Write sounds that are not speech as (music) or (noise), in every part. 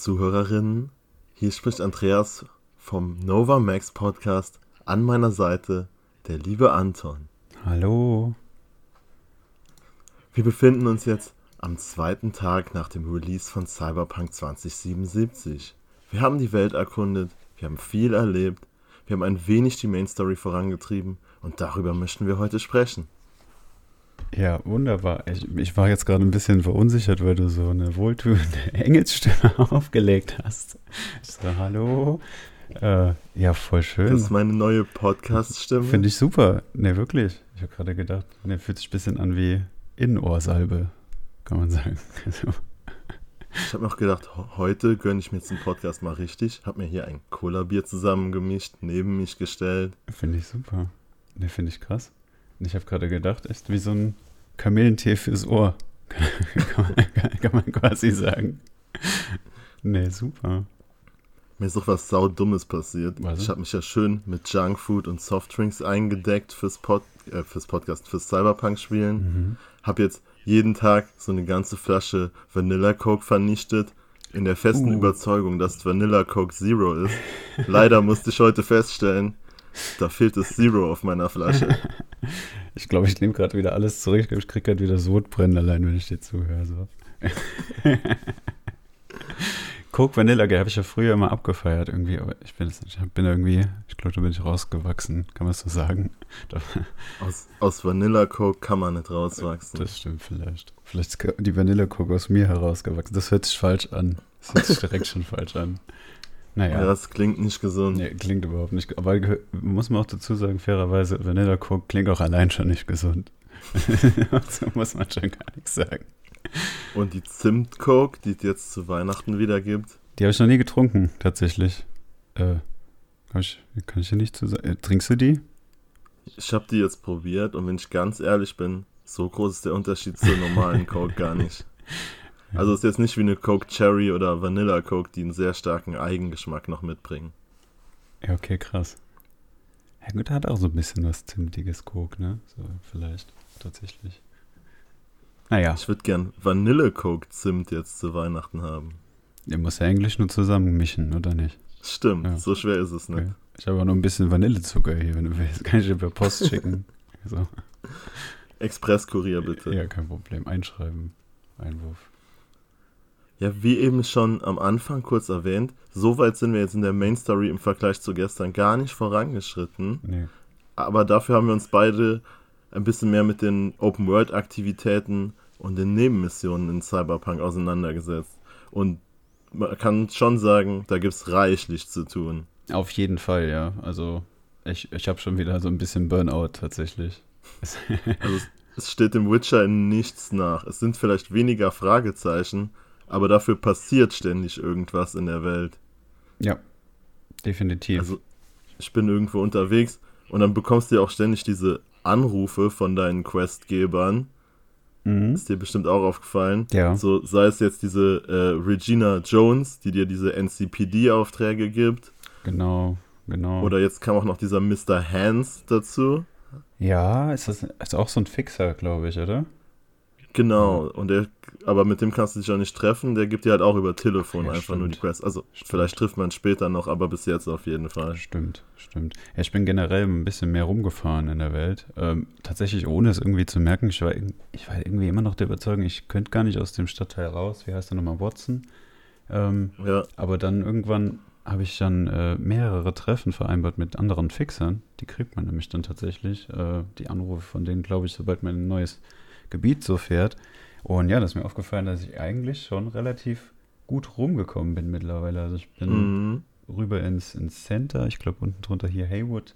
Zuhörerinnen. Hier spricht Andreas vom Nova Max Podcast. An meiner Seite der liebe Anton. Hallo. Wir befinden uns jetzt am zweiten Tag nach dem Release von Cyberpunk 2077. Wir haben die Welt erkundet, wir haben viel erlebt, wir haben ein wenig die Main Story vorangetrieben und darüber möchten wir heute sprechen. Ja, wunderbar. Ich, ich war jetzt gerade ein bisschen verunsichert, weil du so eine wohltuende (laughs) Engelsstimme (laughs) aufgelegt hast. Ich so, hallo. Äh, ja, voll schön. Das ist meine neue Podcast-Stimme. Finde ich super. Ne, wirklich. Ich habe gerade gedacht, ne, fühlt sich ein bisschen an wie Innenohrsalbe, kann man sagen. (laughs) Also. Ich habe mir auch gedacht, heute gönne ich mir jetzt den Podcast mal richtig. Habe mir hier ein Cola-Bier zusammengemischt, neben mich gestellt. Finde ich super. Ne, finde ich krass. Ich habe gerade gedacht, ist wie so ein Kamillentee fürs Ohr. (laughs) kann, man, kann, man, quasi sagen. Nee, super. Mir ist doch was saudummes passiert. Was? Ich habe mich ja schön mit Junkfood und Softdrinks eingedeckt fürs, Pod, äh, fürs Podcast, fürs Cyberpunk-Spielen. Mhm. Habe jetzt jeden Tag so eine ganze Flasche Vanilla Coke vernichtet, in der festen uh. Überzeugung, dass Vanilla Coke Zero ist. Leider musste ich heute feststellen, da fehlt das Zero auf meiner Flasche. (laughs) ich glaube, ich nehme gerade wieder alles zurück. Ich glaube, ich kriege gerade wieder Sodbrennen allein, wenn ich dir zuhöre. So. (laughs) Coke Vanilla habe ich ja früher immer abgefeiert irgendwie, aber ich bin, ich bin irgendwie, ich glaube, da bin ich rausgewachsen, kann man es so sagen. (laughs) Aus, aus Vanilla Coke kann man nicht rauswachsen. Das stimmt vielleicht. Vielleicht ist die Vanilla Coke aus mir herausgewachsen. Das hört sich falsch an. Das hört sich direkt schon falsch an. Naja. Ja, das klingt nicht gesund. Nee, klingt überhaupt nicht. Aber muss man auch dazu sagen, fairerweise, Vanilla Coke klingt auch allein schon nicht gesund. (laughs) so muss man schon gar nichts sagen. Und die Zimt Coke, die es jetzt zu Weihnachten wieder gibt? Die habe ich noch nie getrunken, tatsächlich. Äh, ich, kann ich dir nicht zu sagen. Äh, trinkst du die? Ich habe die jetzt probiert und wenn ich ganz ehrlich bin, so groß ist der Unterschied zur normalen (laughs) Coke gar nicht. Also ist jetzt nicht wie eine Coke Cherry oder Vanilla Coke, die einen sehr starken Eigengeschmack noch mitbringen. Ja, okay, krass. Ja gut, hat auch so ein bisschen was Zimtiges Coke, ne? So, vielleicht, tatsächlich. Naja. Ich würde gern Vanille Coke Zimt jetzt zu Weihnachten haben. Ihr muss ja eigentlich nur zusammenmischen, oder nicht? Stimmt, ja. so schwer ist es nicht. Okay. Ich habe auch noch ein bisschen Vanillezucker hier, wenn du willst. (laughs) Kann ich dir per Post schicken. (laughs) so. Expresskurier bitte. Ja, kein Problem. Einschreiben. Einwurf. Ja, wie eben schon am Anfang kurz erwähnt, so weit sind wir jetzt in der Main Story im Vergleich zu gestern gar nicht vorangeschritten. Nee. Aber dafür haben wir uns beide ein bisschen mehr mit den Open-World-Aktivitäten und den Nebenmissionen in Cyberpunk auseinandergesetzt. Und man kann schon sagen, da gibt es reichlich zu tun. Auf jeden Fall, ja. Also ich, ich habe schon wieder so ein bisschen Burnout tatsächlich. (laughs) also es, es steht dem Witcher in nichts nach. Es sind vielleicht weniger Fragezeichen, aber dafür passiert ständig irgendwas in der Welt. Ja, definitiv. Also, ich bin irgendwo unterwegs und dann bekommst du ja auch ständig diese Anrufe von deinen Questgebern. Mhm. Ist dir bestimmt auch aufgefallen. Ja. So sei es jetzt diese äh, Regina Jones, die dir diese NCPD-Aufträge gibt. Genau, genau. Oder jetzt kam auch noch dieser Mr. Hans dazu. Ja, ist das ist auch so ein Fixer, glaube ich, oder? Genau, und der, aber mit dem kannst du dich auch nicht treffen, der gibt dir halt auch über Telefon ja, einfach stimmt. nur die Quest. Also stimmt. vielleicht trifft man später noch, aber bis jetzt auf jeden Fall. Stimmt, stimmt. Ja, ich bin generell ein bisschen mehr rumgefahren in der Welt. Ähm, tatsächlich ohne es irgendwie zu merken. Ich war, ich war irgendwie immer noch der Überzeugung, ich könnte gar nicht aus dem Stadtteil raus. Wie heißt der nochmal? Watson. Ähm, ja. Aber dann irgendwann habe ich dann äh, mehrere Treffen vereinbart mit anderen Fixern. Die kriegt man nämlich dann tatsächlich. Äh, die Anrufe von denen, glaube ich, sobald man ein neues Gebiet so fährt. Und ja, das ist mir aufgefallen, dass ich eigentlich schon relativ gut rumgekommen bin mittlerweile. Also ich bin mhm. rüber ins, ins Center, ich glaube unten drunter hier Haywood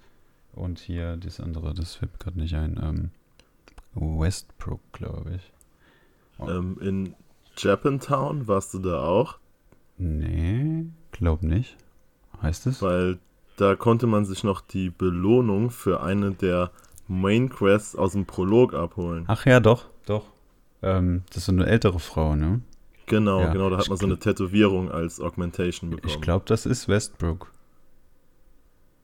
und hier das andere, das fällt mir gerade nicht ein, ähm, Westbrook, glaube ich. Oh. Ähm, in Japantown warst du da auch? Nee, glaub nicht. Heißt es? Weil da konnte man sich noch die Belohnung für eine der Main Quest aus dem Prolog abholen. Ach ja, doch, doch. Ähm, das ist so eine ältere Frau, ne? Genau, ja, genau, da hat man so eine Tätowierung als Augmentation bekommen. Ich glaube, das ist Westbrook.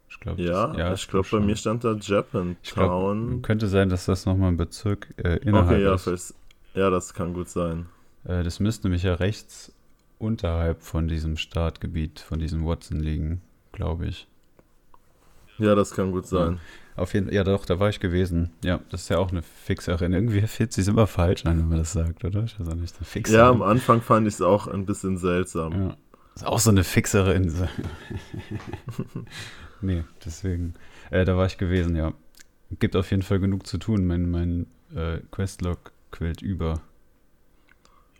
Ich glaub, ja, das, ja, ich glaube, bei mir stand da Japantown. Könnte sein, dass das nochmal ein Bezirk äh, innerhalb okay, ja, ist. ja, das kann gut sein. Äh, das müsste nämlich ja rechts unterhalb von diesem Startgebiet, von diesem Watson liegen, glaube ich. Ja, das kann gut sein. Ja, auf jeden ja doch, da war ich gewesen. Ja, das ist ja auch eine Fixerin. Irgendwie fühlt sich immer falsch an, wenn man das sagt, oder? Ich weiß auch nicht, eine Fixerin. Ja, am Anfang fand ich es auch ein bisschen seltsam. Ja. Ist auch so eine Fixerin. (laughs) nee, deswegen. Äh, da war ich gewesen, ja. Gibt auf jeden Fall genug zu tun. Mein, mein äh, Questlog quillt über.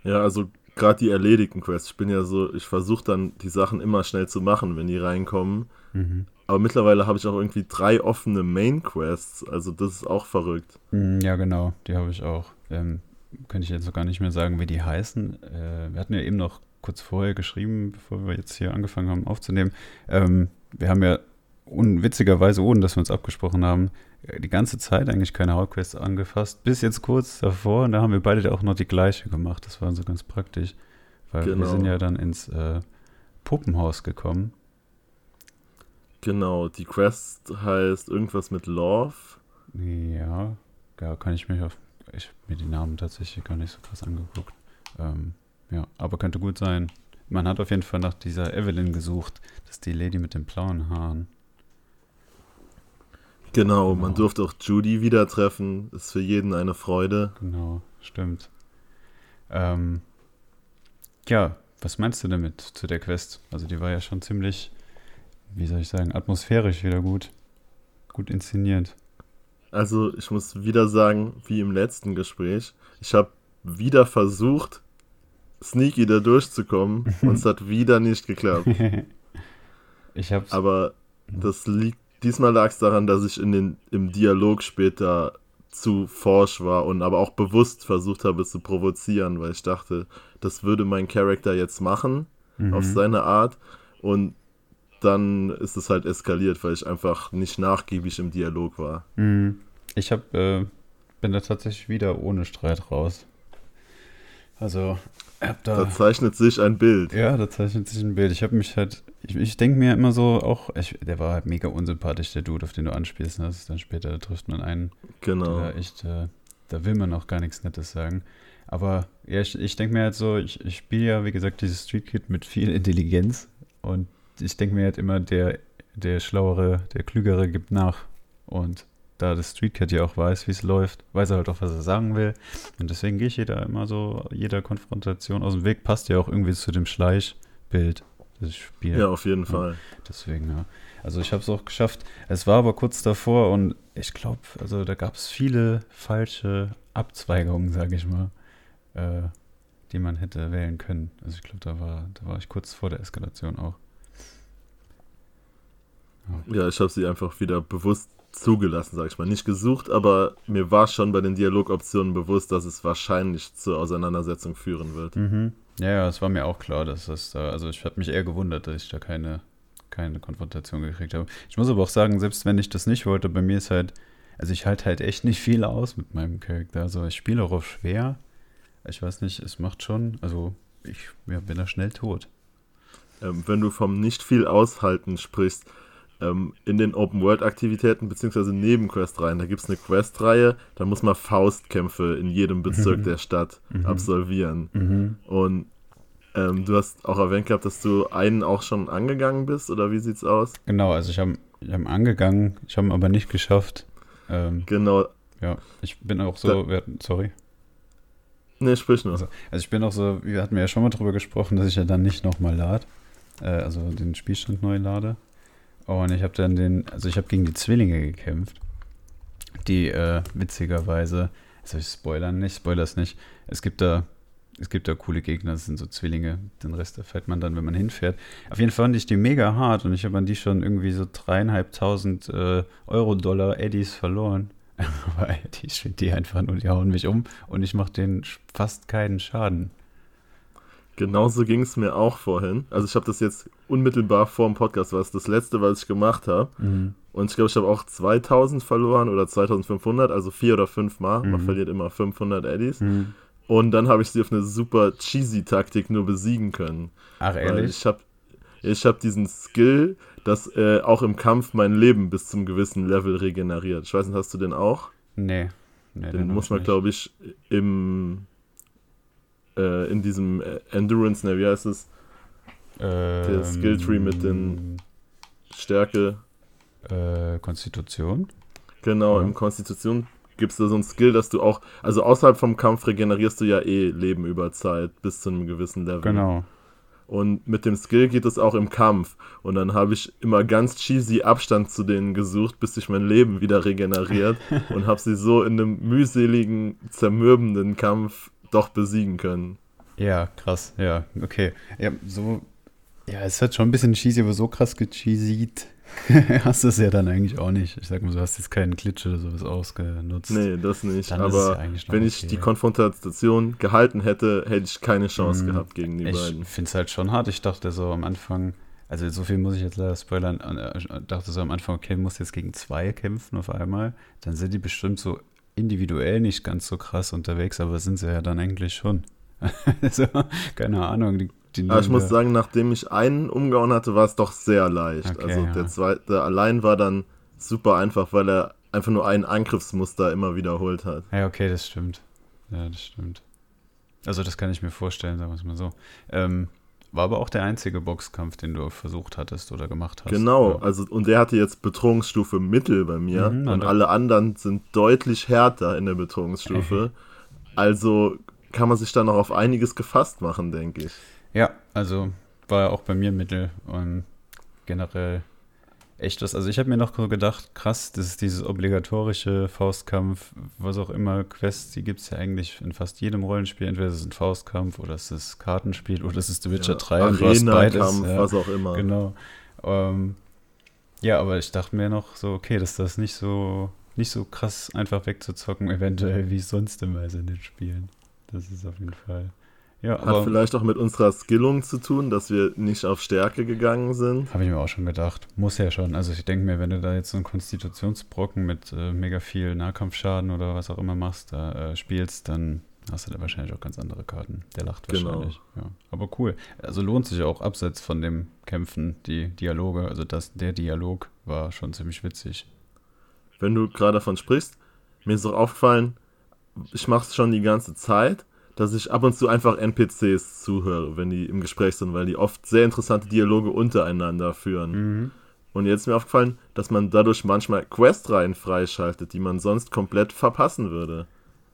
Ja, also gerade die erledigten Quests. Ich bin ja so, ich versuche dann die Sachen immer schnell zu machen, wenn die reinkommen. Mhm. Aber mittlerweile habe ich auch irgendwie drei offene Main Quests. Also das ist auch verrückt. Mhm, ja, genau. Die habe ich auch. Ähm, könnte ich jetzt noch gar nicht mehr sagen, wie die heißen. Äh, wir hatten ja eben noch kurz vorher geschrieben, bevor wir jetzt hier angefangen haben aufzunehmen. Ähm, wir haben ja unwitzigerweise, ohne dass wir uns abgesprochen haben, die ganze Zeit eigentlich keine Hauptquests angefasst, bis jetzt kurz davor. Und da haben wir beide auch noch die gleiche gemacht. Das war so ganz praktisch, weil genau. wir sind ja dann ins äh, Puppenhaus gekommen. Genau, die Quest heißt irgendwas mit Love. Ja, ja, kann ich mich auf. Ich habe mir die Namen tatsächlich gar nicht so krass angeguckt. Ähm, ja, aber könnte gut sein. Man hat auf jeden Fall nach dieser Evelyn gesucht. Das ist die Lady mit den blauen Haaren. Genau, man durfte auch Judy wieder treffen. Ist für jeden eine Freude. Genau, stimmt. Ähm, ja, was meinst du damit zu der Quest? Also die war ja schon ziemlich, wie soll ich sagen, atmosphärisch wieder gut. Gut inszeniert. Also ich muss wieder sagen, wie im letzten Gespräch, ich habe wieder versucht, sneaky da durchzukommen (laughs) und es hat wieder nicht geklappt. (laughs) ich hab's. Aber das liegt Diesmal lag es daran, dass ich in den, im Dialog später zu forsch war und aber auch bewusst versucht habe zu provozieren, weil ich dachte, das würde mein Charakter jetzt machen, mhm. auf seine Art. Und dann ist es halt eskaliert, weil ich einfach nicht nachgiebig im Dialog war. Mhm. Ich hab, äh, bin da tatsächlich wieder ohne Streit raus. Also, hab da, da zeichnet sich ein Bild. Ja, da zeichnet sich ein Bild. Ich habe mich halt ich, ich denke mir immer so, auch, ich, der war halt mega unsympathisch, der Dude, auf den du anspielst. Ne? Dann später, trifft man einen. Genau. Da, echt, äh, da will man auch gar nichts Nettes sagen. Aber ja, ich, ich denke mir halt so, ich, ich spiele ja, wie gesagt, dieses Street Kid mit viel Intelligenz. Und ich denke mir halt immer, der, der Schlauere, der Klügere gibt nach. Und da das Street Cat ja auch weiß, wie es läuft, weiß er halt auch, was er sagen will. Und deswegen gehe ich jeder immer so, jeder Konfrontation aus dem Weg, passt ja auch irgendwie zu dem Schleichbild das Spiel. Ja, auf jeden Fall. Deswegen, ja. Also ich habe es auch geschafft. Es war aber kurz davor und ich glaube, also da gab es viele falsche Abzweigungen, sage ich mal, äh, die man hätte wählen können. Also ich glaube, da war, da war ich kurz vor der Eskalation auch. Ja, ich habe sie einfach wieder bewusst zugelassen, sage ich mal. Nicht gesucht, aber mir war schon bei den Dialogoptionen bewusst, dass es wahrscheinlich zur Auseinandersetzung führen wird. Mhm. Ja, ja, es war mir auch klar, dass das da, also ich habe mich eher gewundert, dass ich da keine, keine Konfrontation gekriegt habe. Ich muss aber auch sagen, selbst wenn ich das nicht wollte, bei mir ist halt, also ich halte halt echt nicht viel aus mit meinem Charakter. Also ich spiele auch auf schwer. Ich weiß nicht, es macht schon, also ich ja, bin da schnell tot. Ähm, wenn du vom nicht viel aushalten sprichst, ähm, in den Open-World-Aktivitäten beziehungsweise Nebenquest-Reihen. Da gibt es eine Quest-Reihe, da muss man Faustkämpfe in jedem Bezirk mhm. der Stadt mhm. absolvieren. Mhm. Und ähm, du hast auch erwähnt gehabt, dass du einen auch schon angegangen bist, oder wie sieht's aus? Genau, also ich habe ich hab angegangen, ich habe aber nicht geschafft. Ähm, genau. Ja, ich bin auch so, da, sorry. Nee, sprich nur. Also, also, ich bin auch so, wir hatten ja schon mal drüber gesprochen, dass ich ja dann nicht nochmal lade, äh, also den Spielstand neu lade. Und ich habe dann den, also ich habe gegen die Zwillinge gekämpft, die äh, witzigerweise, also ich spoilern nicht, spoilers nicht, es gibt da, es gibt da coole Gegner, das sind so Zwillinge, den Rest erfährt man dann, wenn man hinfährt. Auf jeden Fall fand ich die mega hart und ich habe an die schon irgendwie so dreieinhalbtausend äh, Euro-Dollar Eddies verloren. (laughs) Aber die, ich die einfach nur, die hauen mich um und ich mache denen fast keinen Schaden. Genauso ging es mir auch vorhin. Also ich habe das jetzt unmittelbar vor dem Podcast, was das letzte, was ich gemacht habe. Mhm. Und ich glaube, ich habe auch 2000 verloren oder 2500, also vier oder fünf Mal. Mhm. Man verliert immer 500 Eddies. Mhm. Und dann habe ich sie auf eine super cheesy Taktik nur besiegen können. Ach, ehrlich? Ich habe ich hab diesen Skill, dass äh, auch im Kampf mein Leben bis zum gewissen Level regeneriert. Ich weiß nicht, hast du den auch? Nee. nee den, den muss man, glaube ich, im äh, in diesem äh, Endurance, ne, wie heißt es? Ähm, Der Skilltree mit den Stärke. Äh, Konstitution? Genau, Ja. in Konstitution gibt es da so ein Skill, dass du auch, also außerhalb vom Kampf regenerierst du ja eh Leben über Zeit bis zu einem gewissen Level. Genau. Und mit dem Skill geht es auch im Kampf. Und dann habe ich immer ganz cheesy Abstand zu denen gesucht, bis sich mein Leben wieder regeneriert (laughs) und habe sie so in einem mühseligen, zermürbenden Kampf doch besiegen können. Ja, krass, ja, okay. Ja, so, ja, es hat schon ein bisschen cheesy, aber so krass gecheesied (laughs) hast du es ja dann eigentlich auch nicht. Ich sag mal, du hast jetzt keinen Glitch oder sowas ausgenutzt. Nee, das nicht. Dann ja Aber noch wenn ich okay. die Konfrontation gehalten hätte, hätte ich keine Chance Mhm. gehabt gegen die Ich beiden. finde es halt schon hart. Ich dachte so am Anfang, also so viel muss ich jetzt leider spoilern, äh, ich dachte so am Anfang, okay, du musst jetzt gegen zwei kämpfen auf einmal. Dann sind die bestimmt so individuell nicht ganz so krass unterwegs, aber sind sie ja dann eigentlich schon. (laughs) also, keine Ahnung. Die, die Aber ich muss sagen, nachdem ich einen umgehauen hatte, war es doch sehr leicht. Okay, also ja. der zweite allein war dann super einfach, weil er einfach nur ein Angriffsmuster immer wiederholt hat. Ja, okay, das stimmt. Ja, das stimmt. Also das kann ich mir vorstellen, sagen wir es mal so. Ähm, war aber auch der einzige Boxkampf, den du versucht hattest oder gemacht hast. Genau, Ja. also und der hatte jetzt Bedrohungsstufe Mittel bei mir Mhm, und alle anderen sind deutlich härter in der Bedrohungsstufe. Also kann man sich da noch auf einiges gefasst machen, denke ich. Ja, also war auch bei mir Mittel und generell echt was. Also ich habe mir noch gedacht, krass, das ist dieses obligatorische Faustkampf, was auch immer, Quests, die gibt es ja eigentlich in fast jedem Rollenspiel. Entweder es ist ein Faustkampf oder es ist Kartenspiel oder es ist The Witcher 3 und du beides. Ja. was auch immer. Genau. Ähm, ja, aber ich dachte mir noch so, okay, dass das nicht so nicht so krass einfach wegzuzocken, eventuell, wie es sonst immer ist in den Spielen. Das ist auf jeden Fall. Ja, Hat aber vielleicht auch mit unserer Skillung zu tun, dass wir nicht auf Stärke gegangen sind. habe ich mir auch schon gedacht. Muss ja schon. Also ich denke mir, wenn du da jetzt so einen Konstitutionsbrocken mit äh, mega viel Nahkampfschaden oder was auch immer machst, da äh, spielst, dann hast du da wahrscheinlich auch ganz andere Karten. Der lacht Genau. wahrscheinlich. Ja. Aber cool. Also lohnt sich auch abseits von dem Kämpfen die Dialoge. Also das, der Dialog war schon ziemlich witzig. Wenn du gerade davon sprichst, mir ist auch aufgefallen, ich mache es schon die ganze Zeit, dass ich ab und zu einfach NPCs zuhöre, wenn die im Gespräch sind, weil die oft sehr interessante Dialoge untereinander führen. Mhm. Und jetzt ist mir aufgefallen, dass man dadurch manchmal Questreihen freischaltet, die man sonst komplett verpassen würde.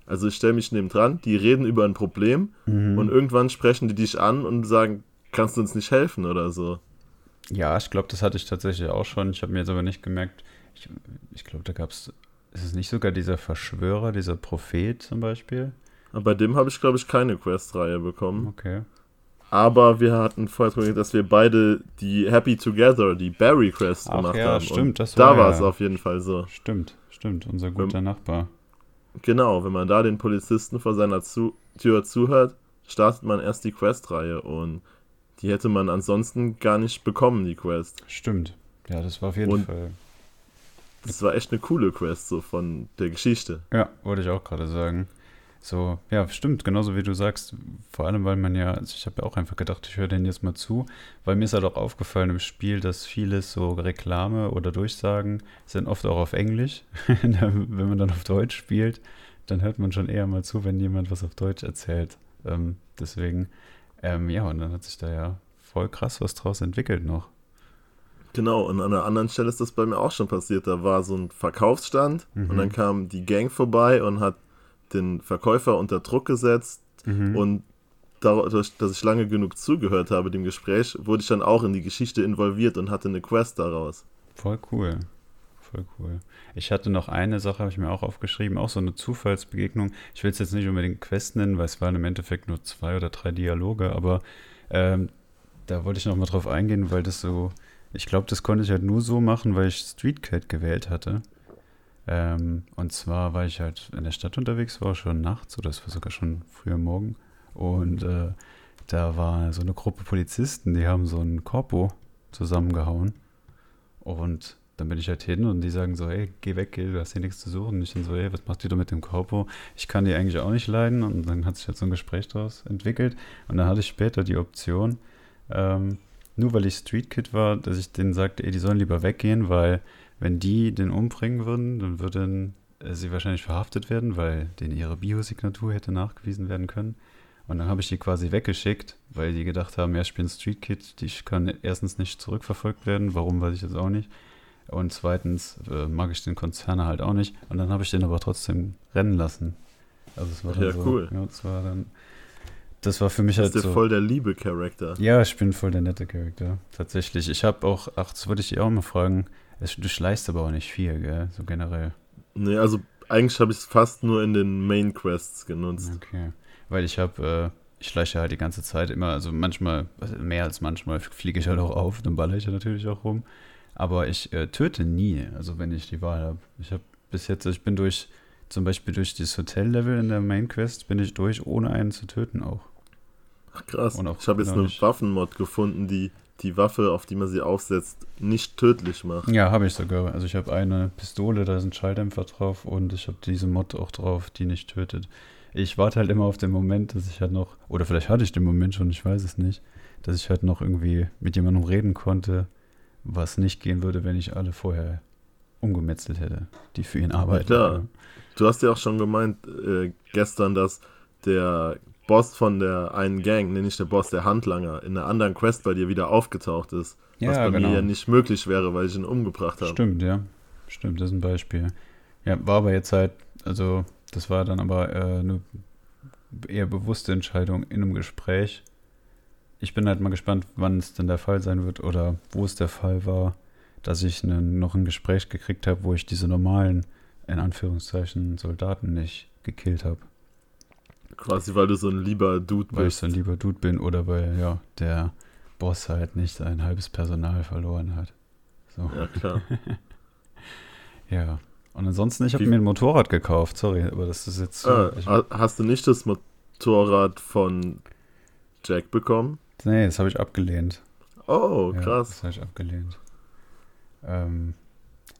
Also ich stelle mich neben dran, die reden über ein Problem Mhm. und irgendwann sprechen die dich an und sagen, kannst du uns nicht helfen oder so. Ja, ich glaube, das hatte ich tatsächlich auch schon. Ich habe mir jetzt aber nicht gemerkt. Ich, ich glaube, da gab es. Ist es nicht sogar dieser Verschwörer, dieser Prophet zum Beispiel? Aber bei dem habe ich, glaube ich, keine Questreihe bekommen. Okay. Aber wir hatten vorher drüber dass wir beide die Happy Together, die Barry Quest Ach gemacht ja, haben. stimmt, Und das da war war ja- es auf jeden Fall so. Stimmt, stimmt. Unser guter Nachbar. Genau, wenn man da den Polizisten vor seiner zu Tür zuhört, startet man erst die Questreihe und die hätte man ansonsten gar nicht bekommen, die Quest. Stimmt. Ja, das war auf jeden Und- Fall. Das war echt eine coole Quest, so von der Geschichte. Ja, wollte ich auch gerade sagen. So, ja, stimmt, genauso wie du sagst. Vor allem, weil man ja, also ich habe ja auch einfach gedacht, ich höre den jetzt mal zu, weil mir ist halt auch aufgefallen im Spiel, dass vieles so Reklame oder Durchsagen sind oft auch auf Englisch. (laughs) wenn man dann auf Deutsch spielt, dann hört man schon eher mal zu, wenn jemand was auf Deutsch erzählt. Ähm, deswegen, ähm, ja, und dann hat sich da ja voll krass was draus entwickelt noch. Genau, und an einer anderen Stelle ist das bei mir auch schon passiert. Da war so ein Verkaufsstand Mhm. und dann kam die Gang vorbei und hat den Verkäufer unter Druck gesetzt. Mhm. Und dadurch, dass ich lange genug zugehört habe dem Gespräch, wurde ich dann auch in die Geschichte involviert und hatte eine Quest daraus. Voll cool. Voll cool. Ich hatte noch eine Sache, habe ich mir auch aufgeschrieben, auch so eine Zufallsbegegnung. Ich will es jetzt nicht unbedingt Quest nennen, weil es waren im Endeffekt nur zwei oder drei Dialoge, aber ähm, da wollte ich noch mal drauf eingehen, weil das so, ich glaube, das konnte ich halt nur so machen, weil ich Street Cat gewählt hatte. Ähm, und zwar war ich halt in der Stadt unterwegs, war schon nachts oder es war sogar schon früher Morgen. Und äh, da war so eine Gruppe Polizisten, die haben so ein Korpo zusammengehauen. Und dann bin ich halt hin und die sagen so, hey, geh weg, geh, du hast hier nichts zu suchen. Und ich dann so, hey, was macht ihr da mit dem Korpo? Ich kann die eigentlich auch nicht leiden. Und dann hat sich halt so ein Gespräch daraus entwickelt. Und dann hatte ich später die Option, ähm, nur weil ich Street Kid war, dass ich denen sagte, ey, die sollen lieber weggehen, weil wenn die den umbringen würden, dann würden äh, sie wahrscheinlich verhaftet werden, weil denen ihre Biosignatur hätte nachgewiesen werden können. Und dann habe ich die quasi weggeschickt, weil die gedacht haben, ja, ich bin Street Kid, die kann erstens nicht zurückverfolgt werden. Warum, weiß ich jetzt auch nicht. Und zweitens äh, mag ich den Konzerne halt auch nicht. Und dann habe ich den aber trotzdem rennen lassen. Also es war dann Ja, so, cool. Ja, das war dann. Das war für mich Das halt ist der so. voll der liebe Charakter. Ja, ich bin voll der nette Charakter. Tatsächlich. Ich habe auch, ach, das wollte ich dich auch mal fragen. Es, du schleichst aber auch nicht viel, gell? So generell. Nee, also eigentlich habe ich es fast nur in den Main Quests genutzt. Okay. Weil ich habe, äh, ich schleiche halt die ganze Zeit immer, also manchmal, also mehr als manchmal, fliege ich halt auch auf, dann baller ich ja natürlich auch rum. Aber ich äh, töte nie, also wenn ich die Wahl habe. Ich habe bis jetzt, ich bin durch, zum Beispiel durch das Hotel-Level in der Main Quest, bin ich durch, ohne einen zu töten auch. Ach, krass. Ich habe jetzt eine. Waffenmod gefunden, die die Waffe, auf die man sie aufsetzt, nicht tödlich macht. Ja, habe ich sogar. Also ich habe eine Pistole, da ist ein Schalldämpfer drauf und ich habe diese Mod auch drauf, die nicht tötet. Ich warte halt immer auf den Moment, dass ich halt noch, oder vielleicht hatte ich den Moment schon, ich weiß es nicht, dass ich halt noch irgendwie mit jemandem reden konnte, was nicht gehen würde, wenn ich alle vorher umgemetzelt hätte, die für ihn arbeiten. klar. Du hast ja auch schon gemeint äh, gestern, dass der Boss von der einen Gang, nee, nicht der Boss, der Handlanger, in einer anderen Quest bei dir wieder aufgetaucht ist. Ja, was bei genau. mir ja nicht möglich wäre, weil ich ihn umgebracht habe. Stimmt, ja. Stimmt, das ist ein Beispiel. Ja, war aber jetzt halt, also das war dann aber äh, eine eher bewusste Entscheidung in einem Gespräch. Ich bin halt mal gespannt, wann es denn der Fall sein wird oder wo es der Fall war, dass ich ne, noch ein Gespräch gekriegt habe, wo ich diese normalen, in Anführungszeichen, Soldaten nicht gekillt habe. Quasi, weil du so ein lieber Dude Weil ich bist. so ein lieber Dude bin oder weil, ja, der Boss halt nicht sein halbes Personal verloren hat. So. Ja, klar. (laughs) Ja. Und ansonsten, ich habe mir ein Motorrad gekauft, sorry, aber das ist jetzt. Ah, ich, ha- hast du nicht das Motorrad von Jack bekommen? nee, das habe ich abgelehnt. Oh, Ja, krass. das habe ich abgelehnt. Ähm,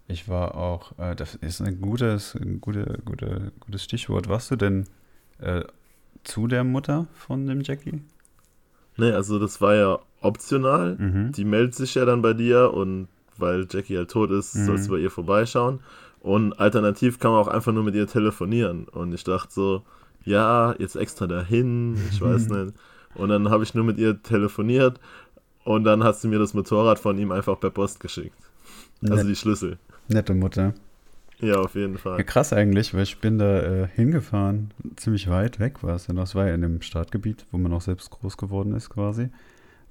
ich war auch, äh, das ist ein gutes, ein gute, gute, gutes Stichwort. Warst du denn äh, zu der Mutter von dem Jackie? Nee, also das war ja optional. Mhm. Die meldet sich ja dann bei dir und weil Jackie halt tot ist, Mhm. sollst du bei ihr vorbeischauen. Und alternativ kann man auch einfach nur mit ihr telefonieren. Und ich dachte so, ja, jetzt extra dahin, ich weiß nicht. Und dann habe ich nur mit ihr telefoniert und dann hat sie mir das Motorrad von ihm einfach per Post geschickt. Also Nett, die Schlüssel. nette Mutter. Ja, auf jeden Ja, Fall. krass eigentlich, weil ich bin da äh, hingefahren, ziemlich weit weg war es ja noch. Es war ja in dem Startgebiet, wo man auch selbst groß geworden ist quasi.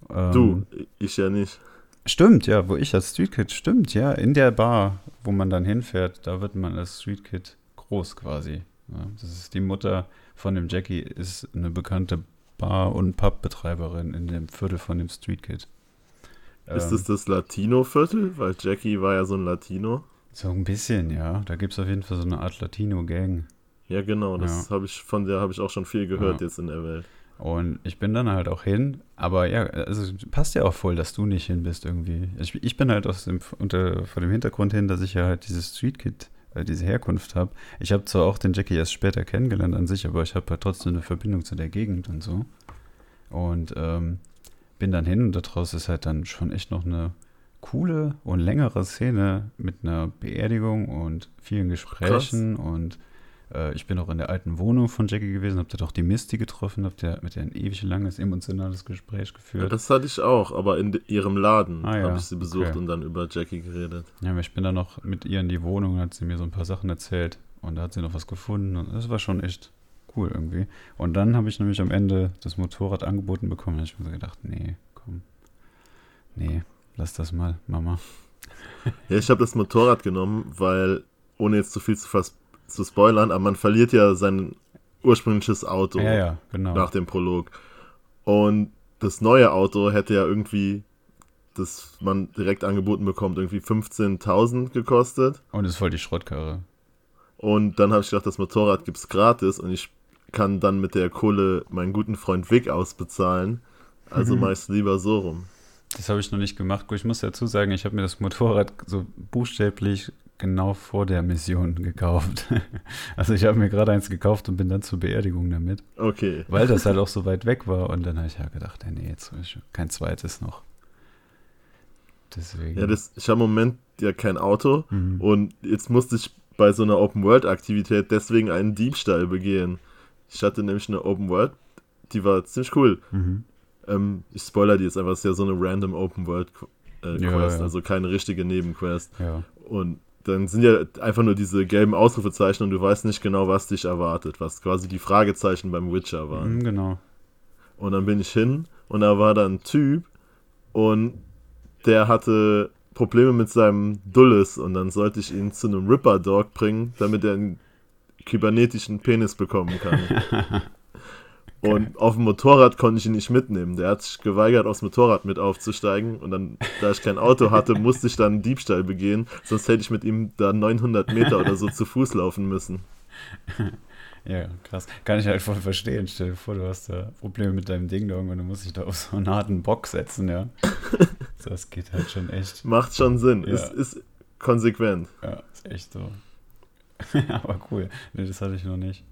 Ähm, Du, ich ja nicht. Stimmt, ja, wo ich als Street Kid, stimmt, ja, in der Bar, wo man dann hinfährt, da wird man als Street Kid groß quasi. Ja, das ist die Mutter von dem Jackie, ist eine bekannte Bar- und Pubbetreiberin in dem Viertel von dem Street Kid. Ist Ähm, es das Latino-Viertel? Weil Jackie war ja so ein Latino. So ein bisschen, ja. Da gibt es auf jeden Fall so eine Art Latino-Gang. Ja, genau. Das Ja. habe ich von der habe ich auch schon viel gehört Ja. jetzt in der Welt. Und ich bin dann halt auch hin, aber ja, also passt ja auch voll, dass du nicht hin bist irgendwie. Ich, ich bin halt aus dem, unter, vor dem Hintergrund hin, dass ich ja halt dieses Street Kid, äh, diese Herkunft habe. Ich habe zwar auch den Jackie erst später kennengelernt an sich, aber ich habe halt trotzdem eine Verbindung zu der Gegend und so. Und ähm, bin dann hin und daraus ist halt dann schon echt noch eine coole und längere Szene mit einer Beerdigung und vielen Gesprächen und äh, ich bin auch in der alten Wohnung von Jackie gewesen, hab da doch die Misty getroffen, hab der, mit der ein ewig langes emotionales Gespräch Ja, geführt. das hatte ich auch, aber in ihrem Laden Ah, ja. habe ich sie besucht Okay. und dann über Jackie geredet. Ja, aber ich bin dann noch mit ihr in die Wohnung und hat sie mir so ein paar Sachen erzählt und da hat sie noch was gefunden und das war schon echt cool irgendwie. Und dann habe ich nämlich am Ende das Motorrad angeboten bekommen und ich mir so gedacht, nee, komm, nee, lass das mal, Mama. (laughs) Ja, ich habe das Motorrad genommen, weil, ohne jetzt zu viel zu, zu spoilern, aber man verliert ja sein ursprüngliches Auto Ja, ja, genau. nach dem Prolog. Und das neue Auto hätte ja irgendwie, das man direkt angeboten bekommt, irgendwie 15.000 gekostet. Und es ist voll die Schrottkarre. Und dann habe ich gedacht, das Motorrad gibt's gratis und ich kann dann mit der Kohle meinen guten Freund Vic ausbezahlen. Also (laughs) Mhm. meist lieber so rum. Das habe ich noch nicht gemacht. Gut, Ich muss dazu sagen, ich habe mir das Motorrad so buchstäblich genau vor der Mission gekauft. (laughs) Also ich habe mir gerade eins gekauft und bin dann zur Beerdigung damit, Okay. weil das halt (laughs) auch so weit weg war. Und dann habe ich ja gedacht, ja, nee, jetzt kein zweites noch. Deswegen. Ja, das, ich habe im Moment ja kein Auto Mhm. und jetzt musste ich bei so einer Open-World-Aktivität deswegen einen Diebstahl begehen. Ich hatte nämlich eine die war ziemlich cool. Mhm. Ähm, ich spoiler die jetzt einfach, es ist ja so eine random Open World äh, Quest, ja, ja. also keine richtige Nebenquest. Ja. Und dann sind ja einfach nur diese gelben Ausrufezeichen und du weißt nicht genau, was dich erwartet, was quasi die Fragezeichen beim Witcher waren. Mhm, genau. Und dann bin ich hin und da war da ein Typ und der hatte Probleme mit seinem Dulles und dann sollte ich ihn zu einem Ripper Dog bringen, damit er einen kybernetischen Penis bekommen kann. (laughs) Und auf dem Motorrad konnte ich ihn nicht mitnehmen. Der hat sich geweigert, aufs Motorrad mit aufzusteigen. Und dann, da ich kein Auto hatte, (laughs) musste ich dann einen Diebstahl begehen. Sonst hätte ich mit ihm da 900 Meter oder so zu Fuß laufen müssen. (laughs) Ja, krass. Kann ich halt voll verstehen. Stell dir vor, du hast da Probleme mit deinem Ding-Dong und du musst dich da auf so einen harten Bock setzen, ja. (laughs) das geht halt schon echt. Macht schon Sinn. Ja. Ist, ist konsequent. Ja, ist echt so. Aber cool. Nee, das hatte ich noch nicht.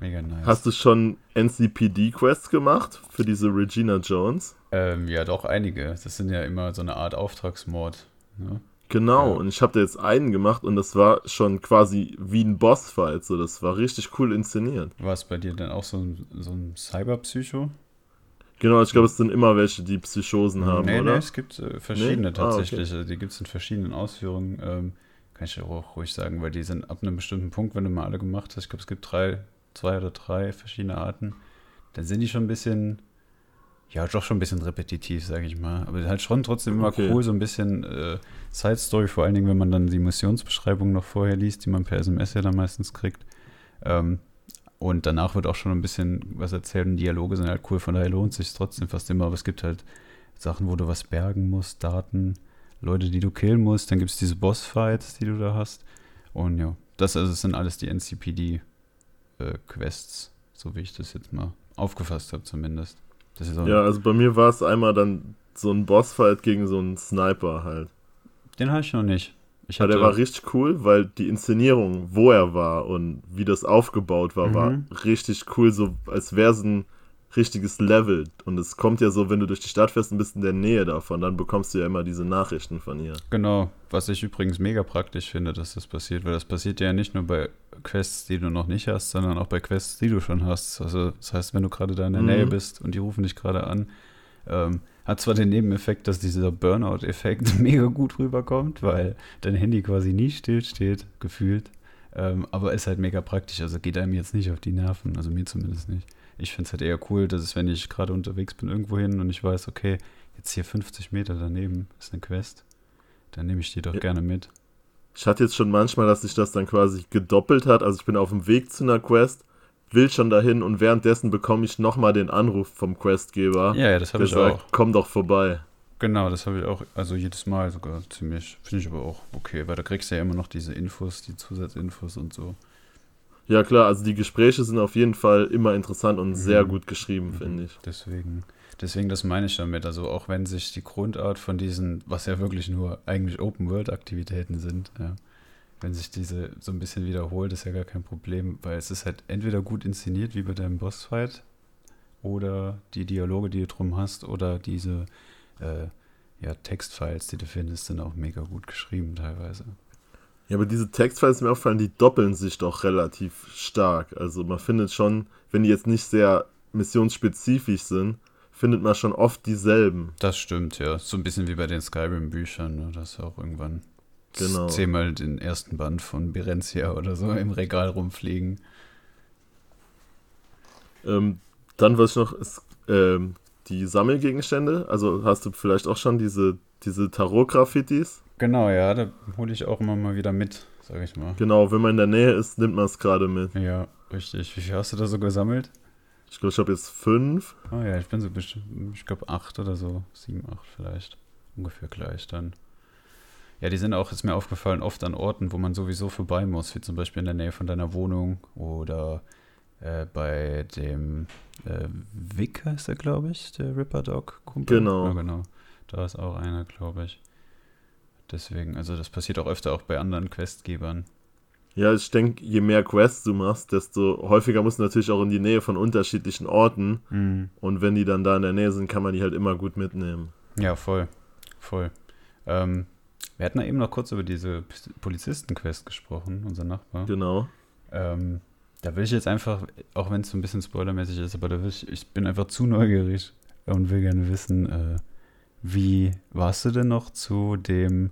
Mega nice. Hast du schon NCPD-Quests gemacht für diese Regina Jones? Ähm, ja, doch, einige. Das sind ja immer so eine Art Auftragsmord. Ne? Genau, ja. und ich habe da jetzt einen gemacht und das war schon quasi wie ein Bossfight. So, das war richtig cool inszeniert. War es bei dir dann auch so ein, so ein Cyberpsycho? Genau, ich glaube, es sind immer welche, die Psychosen haben, nee, oder? Nee, es gibt äh, verschiedene nee? tatsächlich. Ah, okay. Die gibt es in verschiedenen Ausführungen. Ähm, kann ich auch ruhig sagen, weil die sind ab einem bestimmten Punkt, wenn du mal alle gemacht hast, ich glaube, es gibt drei zwei oder drei verschiedene Arten, dann sind die schon ein bisschen, ja, doch schon ein bisschen repetitiv, sage ich mal. Aber halt schon trotzdem immer okay. cool, so ein bisschen äh, Side Story, vor allen Dingen, wenn man dann die Missionsbeschreibung noch vorher liest, die man per SMS ja dann meistens kriegt. Ähm, und danach wird auch schon ein bisschen was erzählt und Dialoge sind halt cool, von daher lohnt sich trotzdem fast immer. Aber es gibt halt Sachen, wo du was bergen musst, Daten, Leute, die du killen musst. Dann gibt es diese Bossfights, die du da hast. Und ja, das also das sind alles die NCPD äh, Quests, so wie ich das jetzt mal aufgefasst habe zumindest. ja, also bei mir war es einmal dann so ein Bossfight gegen so einen Sniper halt. Den hatte ich noch nicht. Ich hatte, ja, der war richtig cool, weil die Inszenierung, wo er war und wie das aufgebaut war, mhm. war richtig cool, so als wäre es ein richtiges Level. Und es kommt ja so, wenn du durch die Stadt fährst und bist in der Nähe davon, dann bekommst du ja immer diese Nachrichten von ihr. Genau, was ich übrigens mega praktisch finde, dass das passiert, weil das passiert ja nicht nur bei Quests, die du noch nicht hast, sondern auch bei Quests, die du schon hast. Also das heißt, wenn du gerade da in der mhm. Nähe bist und die rufen dich gerade an, ähm, hat zwar den Nebeneffekt, dass dieser Burnout-Effekt (laughs) mega gut rüberkommt, weil dein Handy quasi nie stillsteht, gefühlt. Ähm, aber ist halt mega praktisch, also geht einem jetzt nicht auf die Nerven, also mir zumindest nicht ich finde es halt eher cool, dass es, wenn ich gerade unterwegs bin, irgendwo hin und ich weiß, okay, jetzt hier 50 Meter daneben ist eine Quest, dann nehme ich die doch ja. gerne mit. Ich hatte jetzt schon manchmal, dass sich das dann quasi gedoppelt hat. Also ich bin auf dem Weg zu einer Quest, will schon dahin und währenddessen bekomme ich nochmal den Anruf vom Questgeber. Ja, ja das habe ich sagt, auch. Komm doch vorbei. Genau, das habe ich auch, also jedes Mal sogar ziemlich, finde ich aber auch okay, weil da kriegst du ja immer noch diese Infos, die Zusatzinfos und so. Ja, klar, also die Gespräche sind auf jeden Fall immer interessant und mhm. sehr gut geschrieben, mhm. finde ich. Deswegen, deswegen, das meine ich damit. Also auch wenn sich die Grundart von diesen, was ja wirklich nur eigentlich Open-World-Aktivitäten sind, ja, wenn sich diese so ein bisschen wiederholt, ist ja gar kein Problem, weil es ist halt entweder gut inszeniert, wie bei deinem Bossfight, oder die Dialoge, die du drum hast, oder diese äh, ja, Textfiles, die du findest, sind auch mega gut geschrieben teilweise. Ja, aber diese Textfiles mir auffallen, die doppeln sich doch relativ stark. Also man findet schon, wenn die jetzt nicht sehr missionsspezifisch sind, findet man schon oft dieselben. Das stimmt, ja. So ein bisschen wie bei den Skyrim-Büchern, ne? dass auch irgendwann genau. zehnmal den ersten Band von Berenzia oder so im Regal rumfliegen. Ähm, dann, was ich noch, ist ähm, die Sammelgegenstände. Also hast du vielleicht auch schon diese, diese Tarot-Graffitis? Genau, ja, da hole ich auch immer mal wieder mit, sag ich mal. Genau, wenn man in der Nähe ist, nimmt man es gerade mit. Ja, richtig. Wie viel hast du da so gesammelt? Ich glaube, ich habe jetzt fünf. Oh ja, ich bin so bestimmt, ich glaube acht oder so, sieben, acht vielleicht. Ungefähr gleich dann. Ja, die sind auch, ist mir aufgefallen, oft an Orten, wo man sowieso vorbei muss, wie zum Beispiel in der Nähe von deiner Wohnung oder äh, bei dem äh, Vic heißt er, glaube ich, der Ripper Dog Kumpel. Genau. Ja, genau. Da ist auch einer, glaube ich. Deswegen, also das passiert auch öfter auch bei anderen Questgebern. Ja, ich denke, je mehr Quests du machst, desto häufiger musst du natürlich auch in die Nähe von unterschiedlichen Orten. Mhm. Und wenn die dann da in der Nähe sind, kann man die halt immer gut mitnehmen. Ja, voll. Voll. Ähm, wir hatten ja eben noch kurz über diese Polizisten-Quest gesprochen, unser Nachbar. Genau. Ähm, da will ich jetzt einfach, auch wenn es so ein bisschen spoilermäßig ist, aber da will ich, ich bin einfach zu neugierig und will gerne wissen, äh, wie warst du denn noch zu dem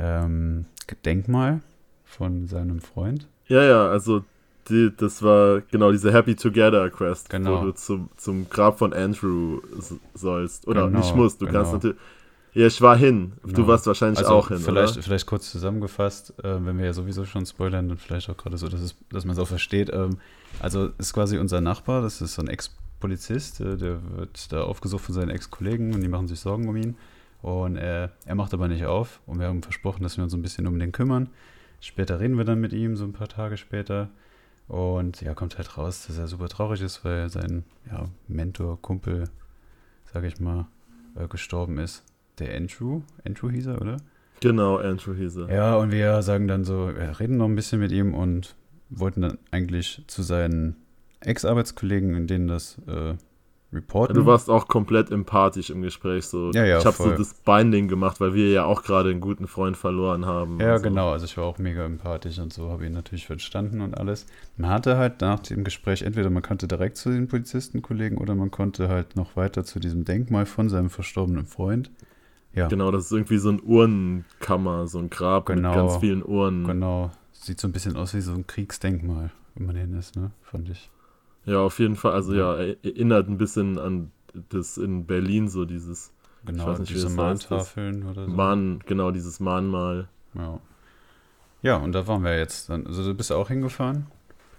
ähm, Denkmal von seinem Freund? Ja, ja, also die, das war genau diese Happy Together Quest, genau. wo du zum, zum Grab von Andrew sollst. Oder genau, nicht musst, du genau. kannst natürlich. Ja, ich war hin. Genau. Du warst wahrscheinlich also auch hin. Vielleicht, oder? vielleicht kurz zusammengefasst, äh, wenn wir ja sowieso schon spoilern, dann vielleicht auch gerade so, dass, es, dass man es auch versteht. Ähm, also ist quasi unser Nachbar, das ist so ein Ex-Polizist, äh, der wird da aufgesucht von seinen Ex-Kollegen und die machen sich Sorgen um ihn. Und äh, er macht aber nicht auf und wir haben versprochen, dass wir uns ein bisschen um den kümmern. Später reden wir dann mit ihm, so ein paar Tage später. Und ja, kommt halt raus, dass er super traurig ist, weil sein ja, Mentor, Kumpel, sage ich mal, äh, gestorben ist. Der Andrew, Andrew hieß er, oder? Genau, Andrew hieß er. Ja, und wir sagen dann so, wir reden noch ein bisschen mit ihm und wollten dann eigentlich zu seinen Ex-Arbeitskollegen, in denen das äh, reporten. du warst auch komplett empathisch im Gespräch. So. Ja, ja, ich habe so das Binding gemacht, weil wir ja auch gerade einen guten Freund verloren haben. Ja, so. genau. Also ich war auch mega empathisch und so, habe ihn natürlich verstanden und alles. Man hatte halt nach dem Gespräch entweder man konnte direkt zu den Polizistenkollegen oder man konnte halt noch weiter zu diesem Denkmal von seinem verstorbenen Freund. Ja. Genau, das ist irgendwie so ein Urnenkammer, so ein Grab genau, mit ganz vielen Urnen. Genau. Sieht so ein bisschen aus wie so ein Kriegsdenkmal, wenn man hin ist, ne? Fand ich. Ja, auf jeden Fall. Also ja, erinnert ein bisschen an das in Berlin, so dieses. Genau, ich weiß nicht, diese Mahntafeln oder so. Mahn, genau, dieses Mahnmal. Ja. Ja, und da waren wir jetzt dann. Also du bist auch hingefahren?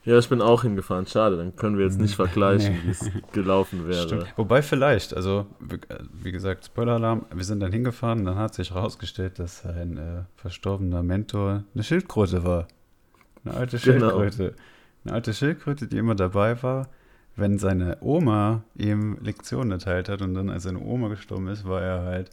Ja, ich bin auch hingefahren. Schade, dann können wir jetzt nicht vergleichen, (laughs) nee. wie es gelaufen wäre. Stimmt. Wobei vielleicht, also wie gesagt, Spoiler-Alarm, wir sind dann hingefahren, dann hat sich herausgestellt, dass ein äh, verstorbener Mentor eine Schildkröte war. Eine alte genau. Schildkröte. Genau. Eine alte Schildkröte, die immer dabei war, wenn seine Oma ihm Lektionen erteilt hat und dann, als seine Oma gestorben ist, war er halt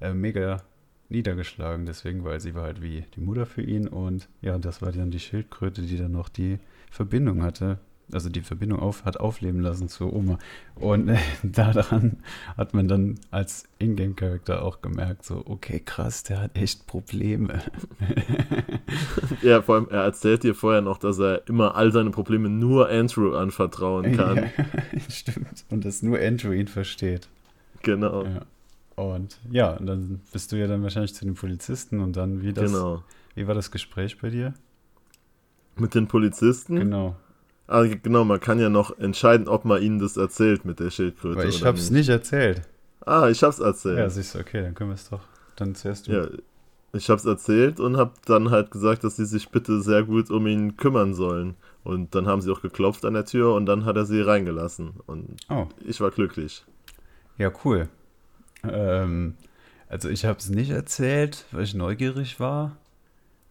äh, mega niedergeschlagen. Deswegen, weil sie war halt wie die Mutter für ihn und ja, das war dann die Schildkröte, die dann noch die Verbindung hatte also die Verbindung auf, hat aufleben lassen zur Oma. Und äh, (laughs) daran hat man dann als Ingame-Charakter auch gemerkt, so, okay, krass, der hat echt Probleme. (laughs) ja, vor allem, er erzählt dir vorher noch, dass er immer all seine Probleme nur Andrew anvertrauen kann. Ja, (laughs) stimmt. Und dass nur Andrew ihn versteht. Genau. Ja. Und ja, und dann bist du ja dann wahrscheinlich zu den Polizisten und dann wie das. Genau. Wie war das Gespräch bei dir? Mit den Polizisten? Genau. Ah, genau, man kann ja noch entscheiden, ob man ihnen das erzählt mit der Schildkröte. Weil ich hab's nicht. nicht erzählt. Ah, ich hab's erzählt. Ja, siehst du, okay, dann können wir es doch. Dann zuerst du. Ja, ich hab's erzählt und hab dann halt gesagt, dass sie sich bitte sehr gut um ihn kümmern sollen. Und dann haben sie auch geklopft an der Tür und dann hat er sie reingelassen. Und oh. ich war glücklich. Ja, cool. Ähm, also ich hab's nicht erzählt, weil ich neugierig war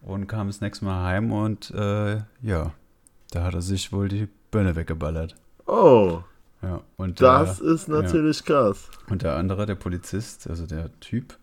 und kam das nächste Mal heim und äh, ja, da hat er sich wohl die Birne weggeballert. Oh. Ja, und das der, ist natürlich ja. krass. Und der andere, der Polizist, also der Typ,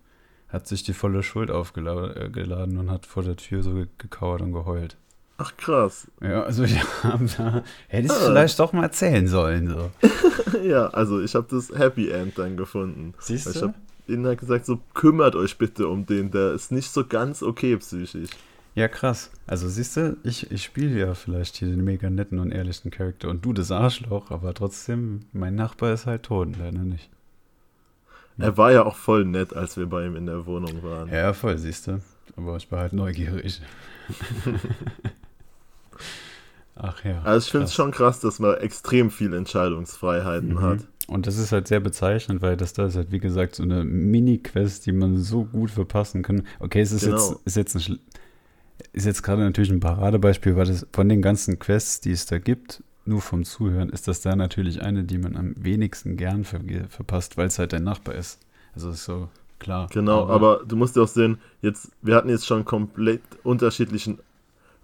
hat sich die volle Schuld aufgeladen äh, und hat vor der Tür so gekauert und geheult. Ach krass. Ja, also ich (laughs) habe da, hätte ich ah. vielleicht doch mal erzählen sollen. So. (laughs) ja, also ich habe das Happy End dann gefunden. Siehst du? Ich habe ihnen halt gesagt, so kümmert euch bitte um den, der ist nicht so ganz okay psychisch. Ja, krass. Also siehst du, ich, ich spiele ja vielleicht hier den mega netten und ehrlichen Charakter und du das Arschloch, aber trotzdem, mein Nachbar ist halt tot, leider nicht. Er war ja auch voll nett, als wir bei ihm in der Wohnung waren. Ja, voll, siehst du. Aber ich war halt neugierig. (laughs) Ach ja. Also ich finde es schon krass, dass man extrem viel Entscheidungsfreiheiten mhm. hat. Und das ist halt sehr bezeichnend, weil das da ist halt, wie gesagt, so eine Mini-Quest, die man so gut verpassen kann. Okay, es ist, genau. jetzt, ist jetzt ein ist jetzt gerade natürlich ein Paradebeispiel, weil das von den ganzen Quests, die es da gibt, nur vom Zuhören, ist das da natürlich eine, die man am wenigsten gern ver verpasst, weil es halt dein Nachbar ist. Also ist so klar. Genau, aber, aber du musst ja auch sehen, jetzt, wir hatten jetzt schon komplett unterschiedlichen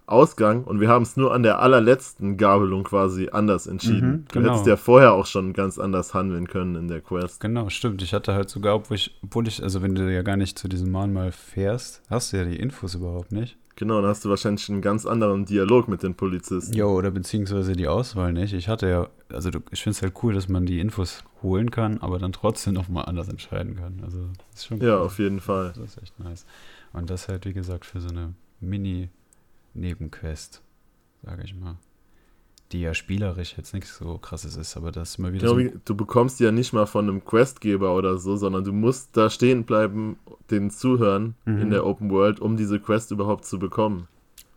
Ausgang und wir haben es nur an der allerletzten Gabelung quasi anders entschieden. Mhm, genau. Du hättest ja vorher auch schon ganz anders handeln können in der Quest. Genau, stimmt. Ich hatte halt sogar, obwohl ich, obwohl ich also wenn du ja gar nicht zu diesem Mahnmal fährst, hast du ja die Infos überhaupt nicht. Genau, dann hast du wahrscheinlich einen ganz anderen Dialog mit den Polizisten. Jo, oder beziehungsweise die Auswahl nicht. Ich hatte ja, also ich finde es halt cool, dass man die Infos holen kann, aber dann trotzdem nochmal anders entscheiden kann. Also, das ist schon cool. Ja, auf jeden Fall. Das ist echt nice. Und das halt, wie gesagt, für so eine Mini- Nebenquest, sage ich mal. Die ja spielerisch jetzt nichts so krasses ist, aber das mal wieder. Genau, so du bekommst die ja nicht mal von einem Questgeber oder so, sondern du musst da stehen bleiben, den zuhören mhm. in der Open World, um diese Quest überhaupt zu bekommen.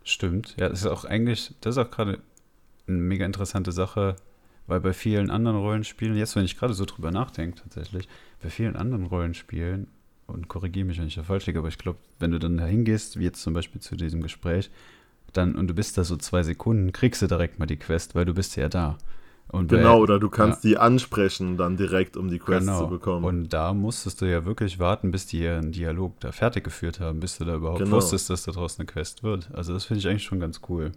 Stimmt, ja, das ist auch eigentlich, das ist auch gerade eine mega interessante Sache, weil bei vielen anderen Rollenspielen, jetzt wenn ich gerade so drüber nachdenke tatsächlich, bei vielen anderen Rollenspielen, und korrigiere mich, wenn ich da falsch liege, aber ich glaube, wenn du dann da hingehst, wie jetzt zum Beispiel zu diesem Gespräch, dann und du bist da so zwei Sekunden, kriegst du direkt mal die Quest, weil du bist ja da. Und genau, bei, oder du kannst ja, die ansprechen dann direkt, um die Quest genau. zu bekommen. Und da musstest du ja wirklich warten, bis die ihren Dialog da fertig geführt haben, bis du da überhaupt genau. wusstest, dass da draußen eine Quest wird. Also das finde ich eigentlich schon ganz cool.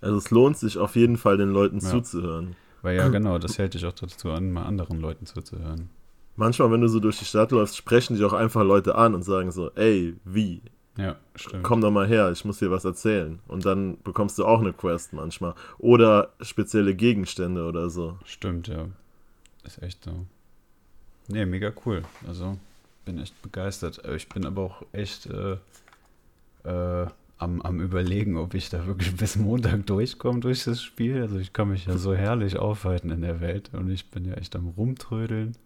Also es lohnt sich auf jeden Fall, den Leuten ja. zuzuhören. Weil ja, genau, das hält dich auch dazu an, mal anderen Leuten zuzuhören. Manchmal, wenn du so durch die Stadt läufst, sprechen dich auch einfach Leute an und sagen so, ey, wie? Ja, stimmt. Komm doch mal her, ich muss dir was erzählen. Und dann bekommst du auch eine Quest manchmal. Oder spezielle Gegenstände oder so. Stimmt, ja. Ist echt so. Nee, mega cool. Also, bin echt begeistert. Ich bin aber auch echt äh, äh, am, am überlegen, ob ich da wirklich (laughs) bis Montag durchkomme durch das Spiel. Also ich kann mich ja so herrlich aufhalten in der Welt und ich bin ja echt am rumtrödeln.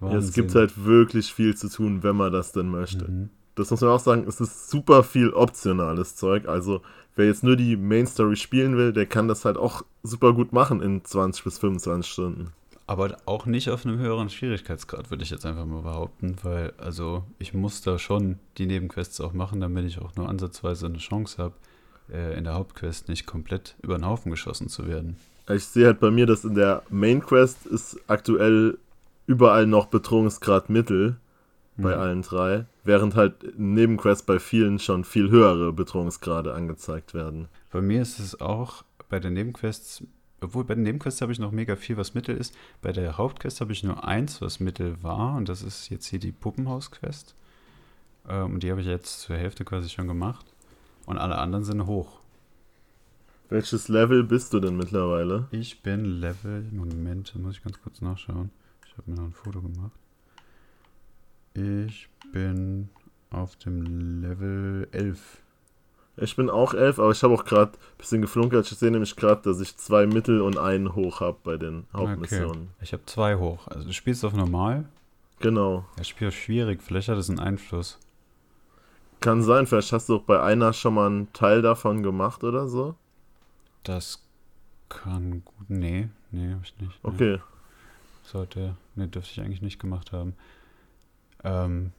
Ja, es gibt halt wirklich viel zu tun, wenn man das denn möchte. Mhm. Das muss man auch sagen, es ist super viel optionales Zeug. Also wer jetzt nur die Main Story spielen will, der kann das halt auch super gut machen in 20 bis 25 Stunden. Aber auch nicht auf einem höheren Schwierigkeitsgrad, würde ich jetzt einfach mal behaupten, weil also ich muss da schon die Nebenquests auch machen, damit ich auch nur ansatzweise eine Chance habe, äh, in der Hauptquest nicht komplett über den Haufen geschossen zu werden. Ich sehe halt bei mir, dass in der Main Quest ist aktuell überall noch Bedrohungsgrad Mittel bei mhm. allen drei, während halt Nebenquests bei vielen schon viel höhere Bedrohungsgrade angezeigt werden. Bei mir ist es auch bei den Nebenquests obwohl bei den Nebenquests habe ich noch mega viel, was Mittel ist. Bei der Hauptquest habe ich nur eins, was Mittel war. Und das ist jetzt hier die Puppenhaus-Quest. Ähm, und die habe ich jetzt zur Hälfte quasi schon gemacht. Und alle anderen sind hoch. Welches Level bist du denn mittlerweile? Ich bin Level. Moment, muss ich ganz kurz nachschauen. Ich habe mir noch ein Foto gemacht. Ich bin auf dem Level 11. Ich bin auch elf, aber ich habe auch gerade ein bisschen geflunkert. Ich sehe nämlich gerade, dass ich zwei Mittel und einen hoch habe bei den Hauptmissionen. Okay. Ich habe zwei hoch. Also du spielst auf normal? Genau. Das Spiel ist schwierig. Vielleicht hat es einen Einfluss. Kann sein. Vielleicht hast du auch bei einer schon mal einen Teil davon gemacht oder so. Das kann gut. Nee, nee, habe ich nicht. Nee. Okay. Sollte. Nee, dürfte ich eigentlich nicht gemacht haben. Ähm,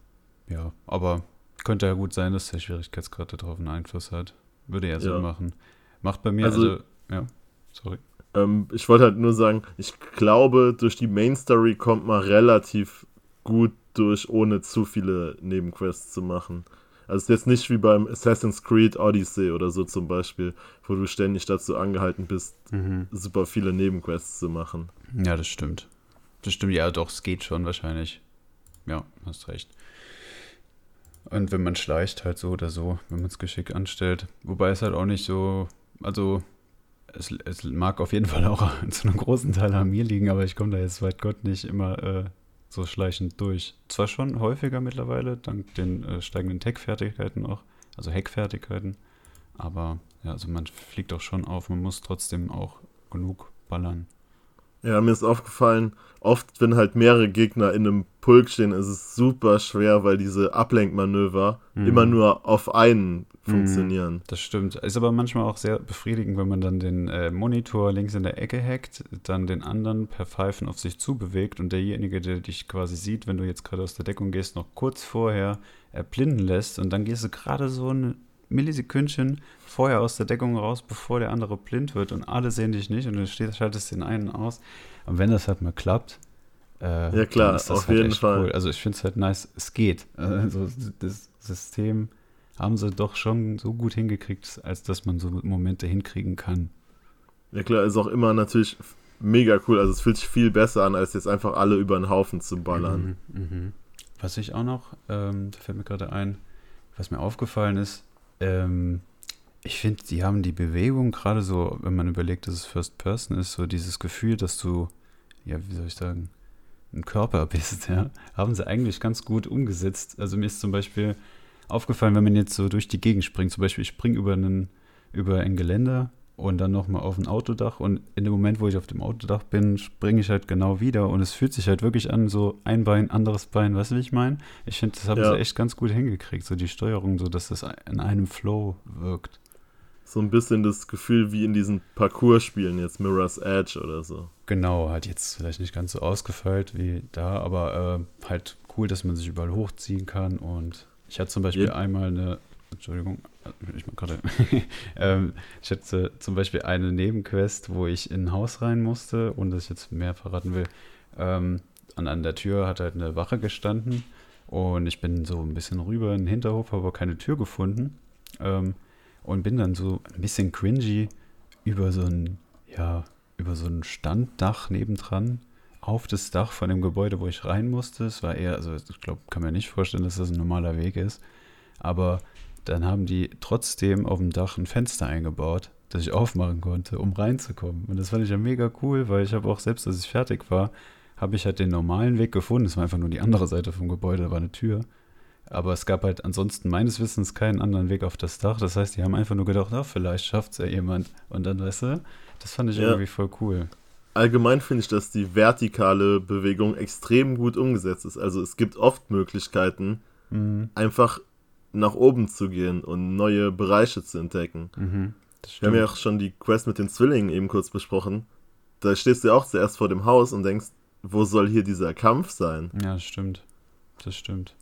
ja, aber könnte ja gut sein, dass der Schwierigkeitsgrad darauf einen Einfluss hat. Würde ja Sinn ja. machen. Macht bei mir, also, also ja, sorry. Ähm, ich wollte halt nur sagen, ich glaube, durch die Main Story kommt man relativ gut durch, ohne zu viele Nebenquests zu machen. Also es ist jetzt nicht wie beim Assassin's Creed Odyssey oder so zum Beispiel, wo du ständig dazu angehalten bist, mhm. super viele Nebenquests zu machen. Ja, das stimmt. Das stimmt, ja, doch, es geht schon wahrscheinlich. Ja, hast recht. Und wenn man schleicht, halt so oder so, wenn man es geschickt anstellt. Wobei es halt auch nicht so, also es, es mag auf jeden Fall auch zu einem großen Teil an mir liegen, aber ich komme da jetzt weit Gott nicht immer äh, so schleichend durch. Zwar schon häufiger mittlerweile, dank den äh, steigenden Tech-Fertigkeiten auch, also Hack-Fertigkeiten, aber ja, also man fliegt auch schon auf, man muss trotzdem auch genug ballern. Ja, mir ist aufgefallen, oft, wenn halt mehrere Gegner in einem Pulk stehen, ist es super schwer, weil diese Ablenkmanöver mhm. immer nur auf einen funktionieren. Mhm, das stimmt. Ist aber manchmal auch sehr befriedigend, wenn man dann den äh, Monitor links in der Ecke hackt, dann den anderen per Pfeifen auf sich zubewegt und derjenige, der dich quasi sieht, wenn du jetzt gerade aus der Deckung gehst, noch kurz vorher erblinden lässt und dann gehst du gerade so ein Millisekündchen vorher aus der Deckung raus, bevor der andere blind wird und alle sehen dich nicht und du schaltest den einen aus. Und wenn das halt mal klappt, äh, ja klar, auf halt jeden Fall. Cool. Also ich finde es halt nice, es geht. Also das System haben sie doch schon so gut hingekriegt, als dass man so Momente hinkriegen kann. Ja klar, ist auch immer natürlich mega cool. Also es fühlt sich viel besser an, als jetzt einfach alle über den Haufen zu ballern. Mhm, mh. Was ich auch noch, ähm, da fällt mir gerade ein, was mir aufgefallen ist, ähm, ich finde, die haben die Bewegung gerade so, wenn man überlegt, dass es First Person ist, so dieses Gefühl, dass du, ja, wie soll ich sagen, ein Körper (laughs) bist, ja, haben sie eigentlich ganz gut umgesetzt. Also mir ist zum Beispiel aufgefallen, wenn man jetzt so durch die Gegend springt, zum Beispiel ich springe über über ein Geländer und dann nochmal auf ein Autodach und in dem Moment, wo ich auf dem Autodach bin, springe ich halt genau wieder und es fühlt sich halt wirklich an, so ein Bein, anderes Bein, weißt du, wie ich meine? Ich finde, das haben ja. sie echt ganz gut hingekriegt, so die Steuerung, so dass das in einem Flow wirkt. So ein bisschen das Gefühl wie in diesen Parcours-Spielen, jetzt Mirror's Edge oder so. Genau, hat jetzt vielleicht nicht ganz so ausgefeilt wie da, aber äh, halt cool, dass man sich überall hochziehen kann und ich hatte zum Beispiel Je einmal eine Entschuldigung, ich mal gerade. (laughs) ähm, ich zum Beispiel eine Nebenquest, wo ich in ein Haus rein musste, ohne dass ich jetzt mehr verraten will. Ähm, an, an der Tür hat halt eine Wache gestanden und ich bin so ein bisschen rüber in den Hinterhof, habe aber keine Tür gefunden ähm, und bin dann so ein bisschen cringy über so ein, ja, über so ein Standdach nebendran auf das Dach von dem Gebäude, wo ich rein musste. Es war eher, also ich glaube, kann mir nicht vorstellen, dass das ein normaler Weg ist. Aber dann haben die trotzdem auf dem Dach ein Fenster eingebaut, das ich aufmachen konnte, um reinzukommen. Und das fand ich ja mega cool, weil ich habe auch selbst, als ich fertig war, habe ich halt den normalen Weg gefunden. Es war einfach nur die andere Seite vom Gebäude, da war eine Tür. Aber es gab halt ansonsten meines Wissens keinen anderen Weg auf das Dach. Das heißt, die haben einfach nur gedacht, oh, vielleicht schafft es ja jemand. Und dann, weißt du, das fand ich ja. irgendwie voll cool. Allgemein finde ich, dass die vertikale Bewegung extrem gut umgesetzt ist. Also es gibt oft Möglichkeiten, mhm. einfach nach oben zu gehen und neue Bereiche zu entdecken. Mhm, Wir haben ja auch schon die Quest mit den Zwillingen eben kurz besprochen. Da stehst du ja auch zuerst vor dem Haus und denkst, wo soll hier dieser Kampf sein? Ja, das stimmt. Das stimmt.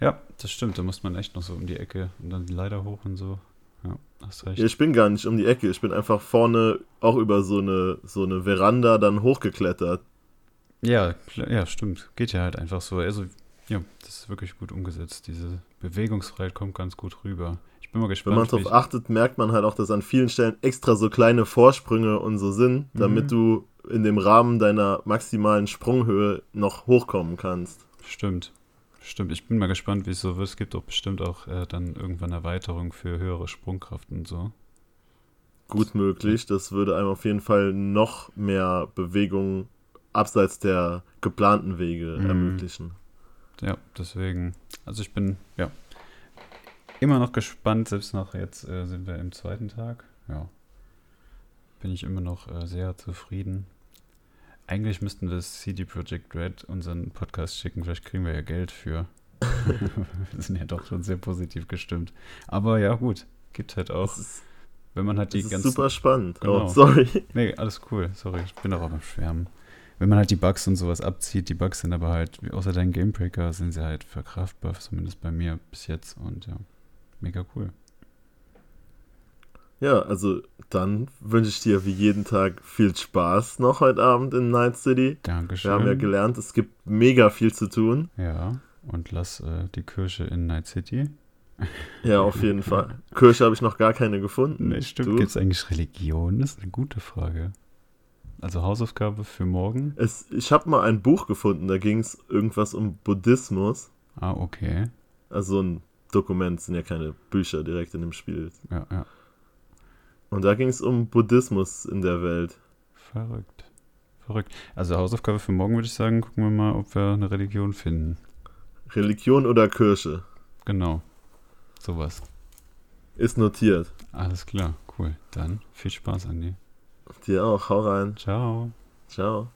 Ja, das stimmt. Da muss man echt noch so um die Ecke und dann die Leiter hoch und so. Ja, hast recht. Ja, ich bin gar nicht um die Ecke. Ich bin einfach vorne auch über so eine, so eine Veranda dann hochgeklettert. Ja, ja, stimmt. Geht ja halt einfach so. Also ja, das ist wirklich gut umgesetzt. Diese Bewegungsfreiheit kommt ganz gut rüber. Ich bin mal gespannt. Wenn man darauf achtet, merkt man halt auch, dass an vielen Stellen extra so kleine Vorsprünge und so sind, damit mhm. du in dem Rahmen deiner maximalen Sprunghöhe noch hochkommen kannst. Stimmt. Stimmt, ich bin mal gespannt, wie es so wird. Es gibt doch bestimmt auch äh, dann irgendwann Erweiterung für höhere Sprungkraft und so. Gut möglich. Das würde einem auf jeden Fall noch mehr Bewegung abseits der geplanten Wege mhm. ermöglichen ja, deswegen, also ich bin, ja, immer noch gespannt, selbst nach jetzt äh, sind wir im zweiten Tag, ja, bin ich immer noch äh, sehr zufrieden. Eigentlich müssten wir CD Projekt Red unseren Podcast schicken, vielleicht kriegen wir ja Geld für. (laughs) wir sind ja doch schon sehr positiv gestimmt. Aber ja, gut, gibt halt auch. Ist, wenn man halt die ganzen. Super spannend. Genau. Oh, sorry. Nee, alles cool. Sorry, ich bin auch am Schwärmen wenn man halt die Bugs und sowas abzieht, die Bugs sind aber halt, außer deinen Gamebreaker, sind sie halt verkraftbar, zumindest bei mir bis jetzt. Und ja, mega cool. Ja, also dann wünsche ich dir wie jeden Tag viel Spaß noch heute Abend in Night City. Dankeschön. Wir haben ja gelernt, es gibt mega viel zu tun. Ja, und lass äh, die Kirche in Night City. (laughs) Ja, auf jeden Fall. Kirche habe ich noch gar keine gefunden. Nee, stimmt. Gibt es eigentlich Religion? Das ist eine gute Frage. Also Hausaufgabe für morgen? Es, ich habe mal ein Buch gefunden, da ging es irgendwas um Buddhismus. Ah, okay. Also ein Dokument, sind ja keine Bücher direkt in dem Spiel. Ja, ja. Und da ging es um Buddhismus in der Welt. Verrückt. Verrückt. Also Hausaufgabe für morgen würde ich sagen, gucken wir mal, ob wir eine Religion finden. Religion oder Kirche? Genau. Sowas. Ist notiert. Alles klar, cool. Dann viel Spaß, Andi. Dir auch, hau rein. Ciao. Ciao.